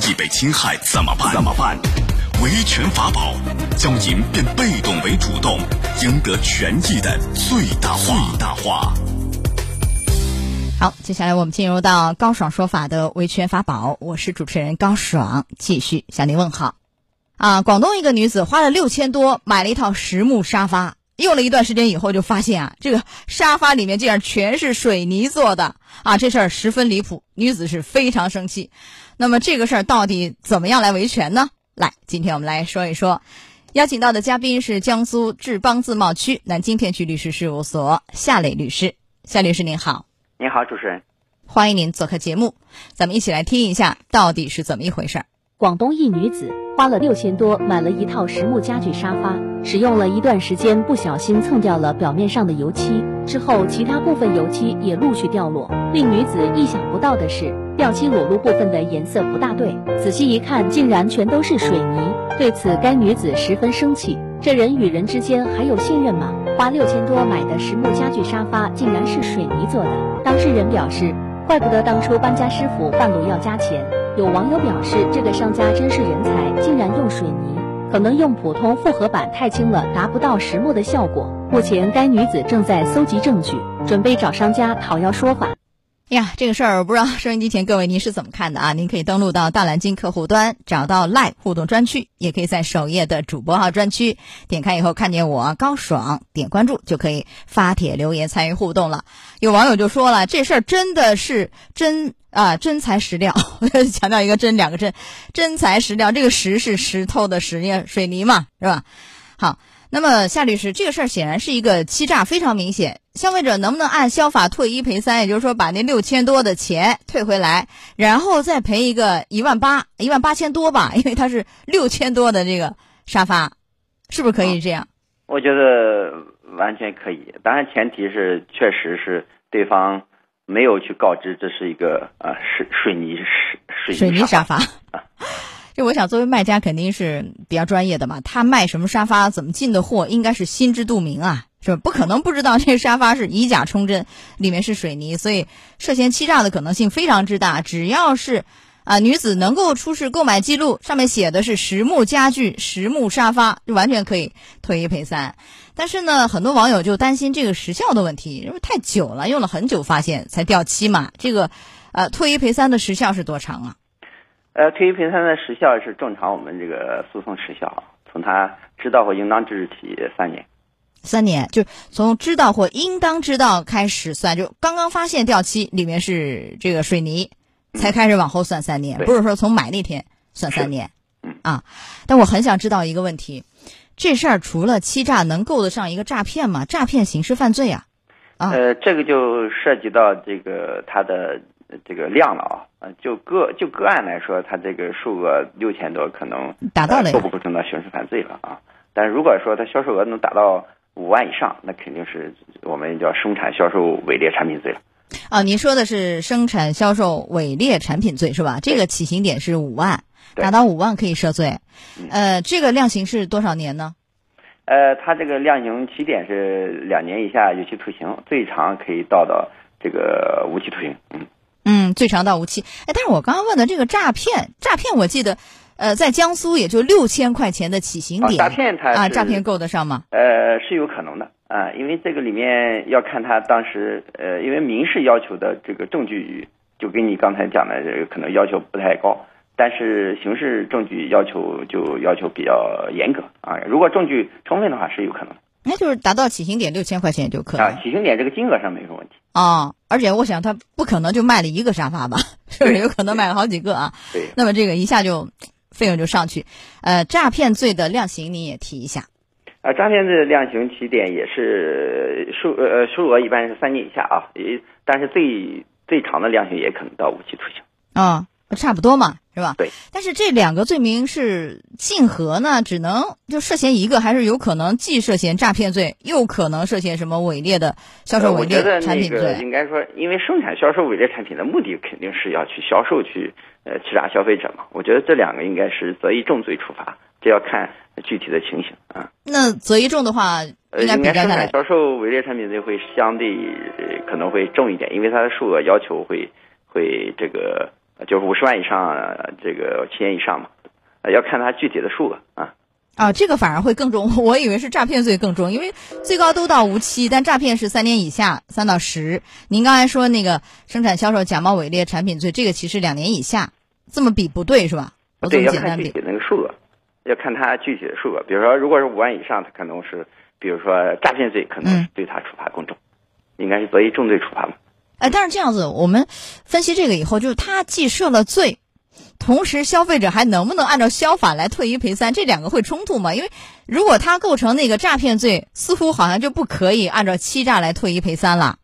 益被侵害怎么办？怎么办？维权法宝将您变被动为主动，赢得权益的最大化。最大化。好，接下来我们进入到高爽说法的维权法宝，我是主持人高爽，继续向您问好。啊，广东一个女子花了六千多买了一套实木沙发，用了一段时间以后，就发现啊，这个沙发里面竟然全是水泥做的啊！这事儿十分离谱，女子是非常生气。那么这个事儿到底怎么样来维权呢？来，今天我们来说一说，邀请到的嘉宾是江苏志邦自贸区南京片区律师事务所夏磊律师。夏律师您好，您好，主持人，欢迎您做客节目，咱们一起来听一下到底是怎么一回事儿。广东一女子花了六千多买了一套实木家具沙发，使用了一段时间，不小心蹭掉了表面上的油漆，之后其他部分油漆也陆续掉落。令女子意想不到的是，掉漆裸露部分的颜色不大对，仔细一看，竟然全都是水泥。对此，该女子十分生气：这人与人之间还有信任吗？花六千多买的实木家具沙发竟然是水泥做的。当事人表示，怪不得当初搬家师傅半路要加钱。有网友表示，这个商家真是人才，竟然用水泥，可能用普通复合板太轻了，达不到实木的效果。目前，该女子正在搜集证据，准备找商家讨要说法。呀，这个事儿我不知道收音机前各位您是怎么看的啊？您可以登录到大蓝鲸客户端，找到 Live 互动专区，也可以在首页的主播号专区点开以后看见我高爽，点关注就可以发帖留言参与互动了。有网友就说了，这事儿真的是真啊真材实料，强调一个真两个真，真材实料。这个石是石头的石，水泥嘛是吧？好。那么夏律师，这个事儿显然是一个欺诈，非常明显。消费者能不能按消法退一赔三，也就是说把那六千多的钱退回来，然后再赔一个一万八、一万八千多吧？因为它是六千多的这个沙发，是不是可以这样？我觉得完全可以，当然前提是确实是对方没有去告知这是一个呃水水泥水水泥沙发。这我想，作为卖家肯定是比较专业的嘛，他卖什么沙发，怎么进的货，应该是心知肚明啊，是？不可能不知道这沙发是以假充真，里面是水泥，所以涉嫌欺诈的可能性非常之大。只要是啊，女子能够出示购买记录，上面写的是实木家具、实木沙发，就完全可以退一赔三。但是呢，很多网友就担心这个时效的问题，因为太久了，用了很久发现才掉漆嘛，这个呃，退一赔三的时效是多长啊？呃，退一赔三的时效是正常，我们这个诉讼时效从他知道或应当之日起三年。三年，就从知道或应当知道开始算，就刚刚发现掉漆里面是这个水泥，才开始往后算三年，不是说从买那天算三年。嗯啊，但我很想知道一个问题，这事儿除了欺诈，能够得上一个诈骗吗？诈骗刑事犯罪啊？啊，呃，这个就涉及到这个他的。这个量了啊，呃，就个就个案来说，他这个数额六千多，可能达到了，构不构成到刑事犯罪了啊？但是如果说他销售额能达到五万以上，那肯定是我们叫生产销售伪劣产品罪了。啊，您说的是生产销售伪劣产品罪是吧？这个起刑点是五万，达到五万可以涉罪。呃，这个量刑是多少年呢？呃，他这个量刑起点是两年以下有期徒刑，最长可以到到这个无期徒刑。嗯。嗯，最长到无期。哎，但是我刚刚问的这个诈骗，诈骗我记得，呃，在江苏也就六千块钱的起刑点。诈骗他啊，诈骗够得上吗？呃，是有可能的啊，因为这个里面要看他当时，呃，因为民事要求的这个证据，就跟你刚才讲的这个可能要求不太高，但是刑事证据要求就要求比较严格啊。如果证据充分的话，是有可能。那就是达到起刑点六千块钱就可以啊，起刑点这个金额上没什么问题。啊，而且我想他不可能就卖了一个沙发吧，是不是？有可能买了好几个啊？对，那么这个一下就费用就上去，呃，诈骗罪的量刑你也提一下。啊，诈骗罪的量刑起点也是数呃数额一般是三年以下啊，也但是最最长的量刑也可能到无期徒刑。啊。差不多嘛，是吧？对。但是这两个罪名是竞合呢，只能就涉嫌一个，还是有可能既涉嫌诈骗罪，又可能涉嫌什么伪劣的销售伪劣产品罪？应该说，因为生产销售伪劣产品的目的肯定是要去销售去呃欺诈消费者嘛。我觉得这两个应该是择一重罪处罚，这要看具体的情形啊。那择一重的话，应该应该生产销售伪劣产品罪会相对可能会重一点，因为它的数额要求会会这个。就是五十万以上这个七年以上嘛，要看它具体的数额啊。啊，这个反而会更重，我以为是诈骗罪更重，因为最高都到无期，但诈骗是三年以下，三到十。您刚才说那个生产销售假冒伪劣产品罪，这个其实两年以下，这么比不对是吧？对，要看具体那个数额，要看他具体的数额。比如说，如果是五万以上，他可能是，比如说诈骗罪，可能对他处罚更重，应该是择一重罪处罚嘛。哎，但是这样子，我们分析这个以后，就是他既设了罪。同时，消费者还能不能按照消法来退一赔三？这两个会冲突吗？因为如果他构成那个诈骗罪，似乎好像就不可以按照欺诈来退一赔三了，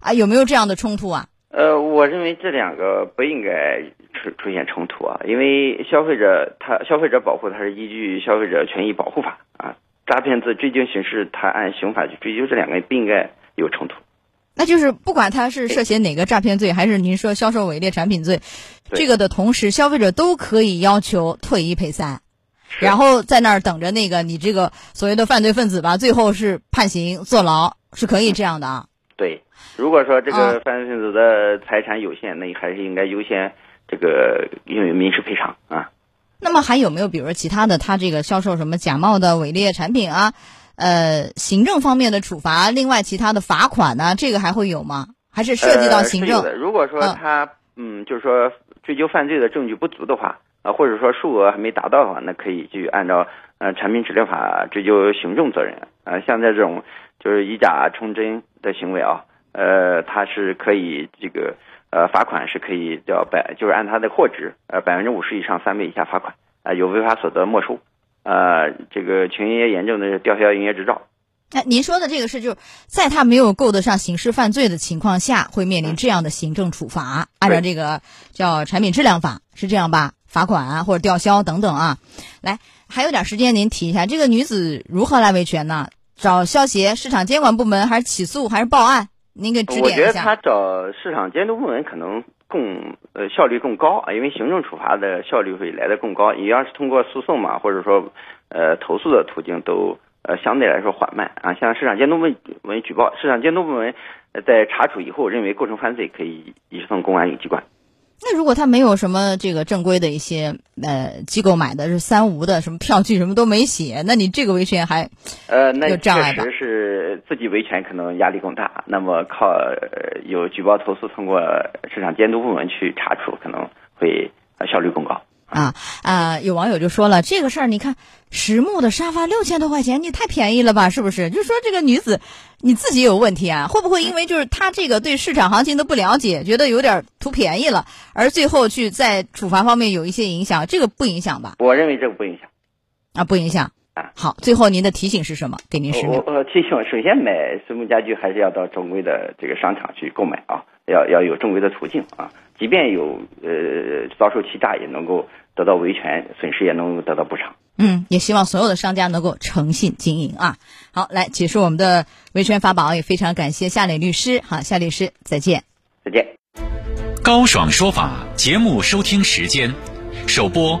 啊，有没有这样的冲突啊？呃，我认为这两个不应该出出现冲突啊，因为消费者他消费者保护他是依据《消费者权益保护法》啊，诈骗罪追究刑事，他按刑法去追究，这两个不应该有冲突。那就是不管他是涉嫌哪个诈骗罪，还是您说销售伪劣产品罪，这个的同时，消费者都可以要求退一赔三，然后在那儿等着那个你这个所谓的犯罪分子吧，最后是判刑坐牢，是可以这样的啊。对，如果说这个犯罪分子的财产有限，那还是应该优先这个用于民事赔偿啊。那么还有没有比如说其他的，他这个销售什么假冒的伪劣产品啊？呃，行政方面的处罚，另外其他的罚款呢？这个还会有吗？还是涉及到行政？如果说他嗯，就是说追究犯罪的证据不足的话，啊，或者说数额还没达到的话，那可以去按照呃产品质量法追究行政责任。啊，像在这种就是以假充真的行为啊，呃，他是可以这个呃罚款是可以叫百，就是按他的货值呃百分之五十以上三倍以下罚款啊，有违法所得没收。呃，这个情营业严重的吊销营业执照。那您说的这个是，就在他没有够得上刑事犯罪的情况下，会面临这样的行政处罚，按照这个叫产品质量法，是这样吧？罚款啊或者吊销等等啊。来，还有点时间，您提一下这个女子如何来维权呢？找消协市场监管部门，还是起诉，还是报案？您给指点一下。我觉得他找市场监督部门可能。更呃效率更高啊，因为行政处罚的效率会来的更高。你要是通过诉讼嘛，或者说呃投诉的途径都呃相对来说缓慢啊。像市场监督部门举报，市场监督部门在查处以后认为构成犯罪，可以移送公安有机关。那如果他没有什么这个正规的一些呃机构买的是三无的什么票据什么都没写，那你这个维权还呃那障碍确实是自己维权可能压力更大。那么靠有举报投诉通过市场监督部门去查处，可能会效率更高。啊啊！有网友就说了，这个事儿你看，实木的沙发六千多块钱，你太便宜了吧？是不是？就说这个女子，你自己有问题啊？会不会因为就是她这个对市场行情的不了解，觉得有点图便宜了，而最后去在处罚方面有一些影响？这个不影响吧？我认为这个不影响。啊，不影响。啊，好，最后您的提醒是什么？给您十秒。我提醒，首先买实木家具还是要到正规的这个商场去购买啊，要要有正规的途径啊，即便有呃遭受欺诈，也能够。得到维权，损失也能够得到补偿。嗯，也希望所有的商家能够诚信经营啊。好，来结束我们的维权法宝，也非常感谢夏磊律师。好，夏律师，再见。再见。高爽说法节目收听时间：首播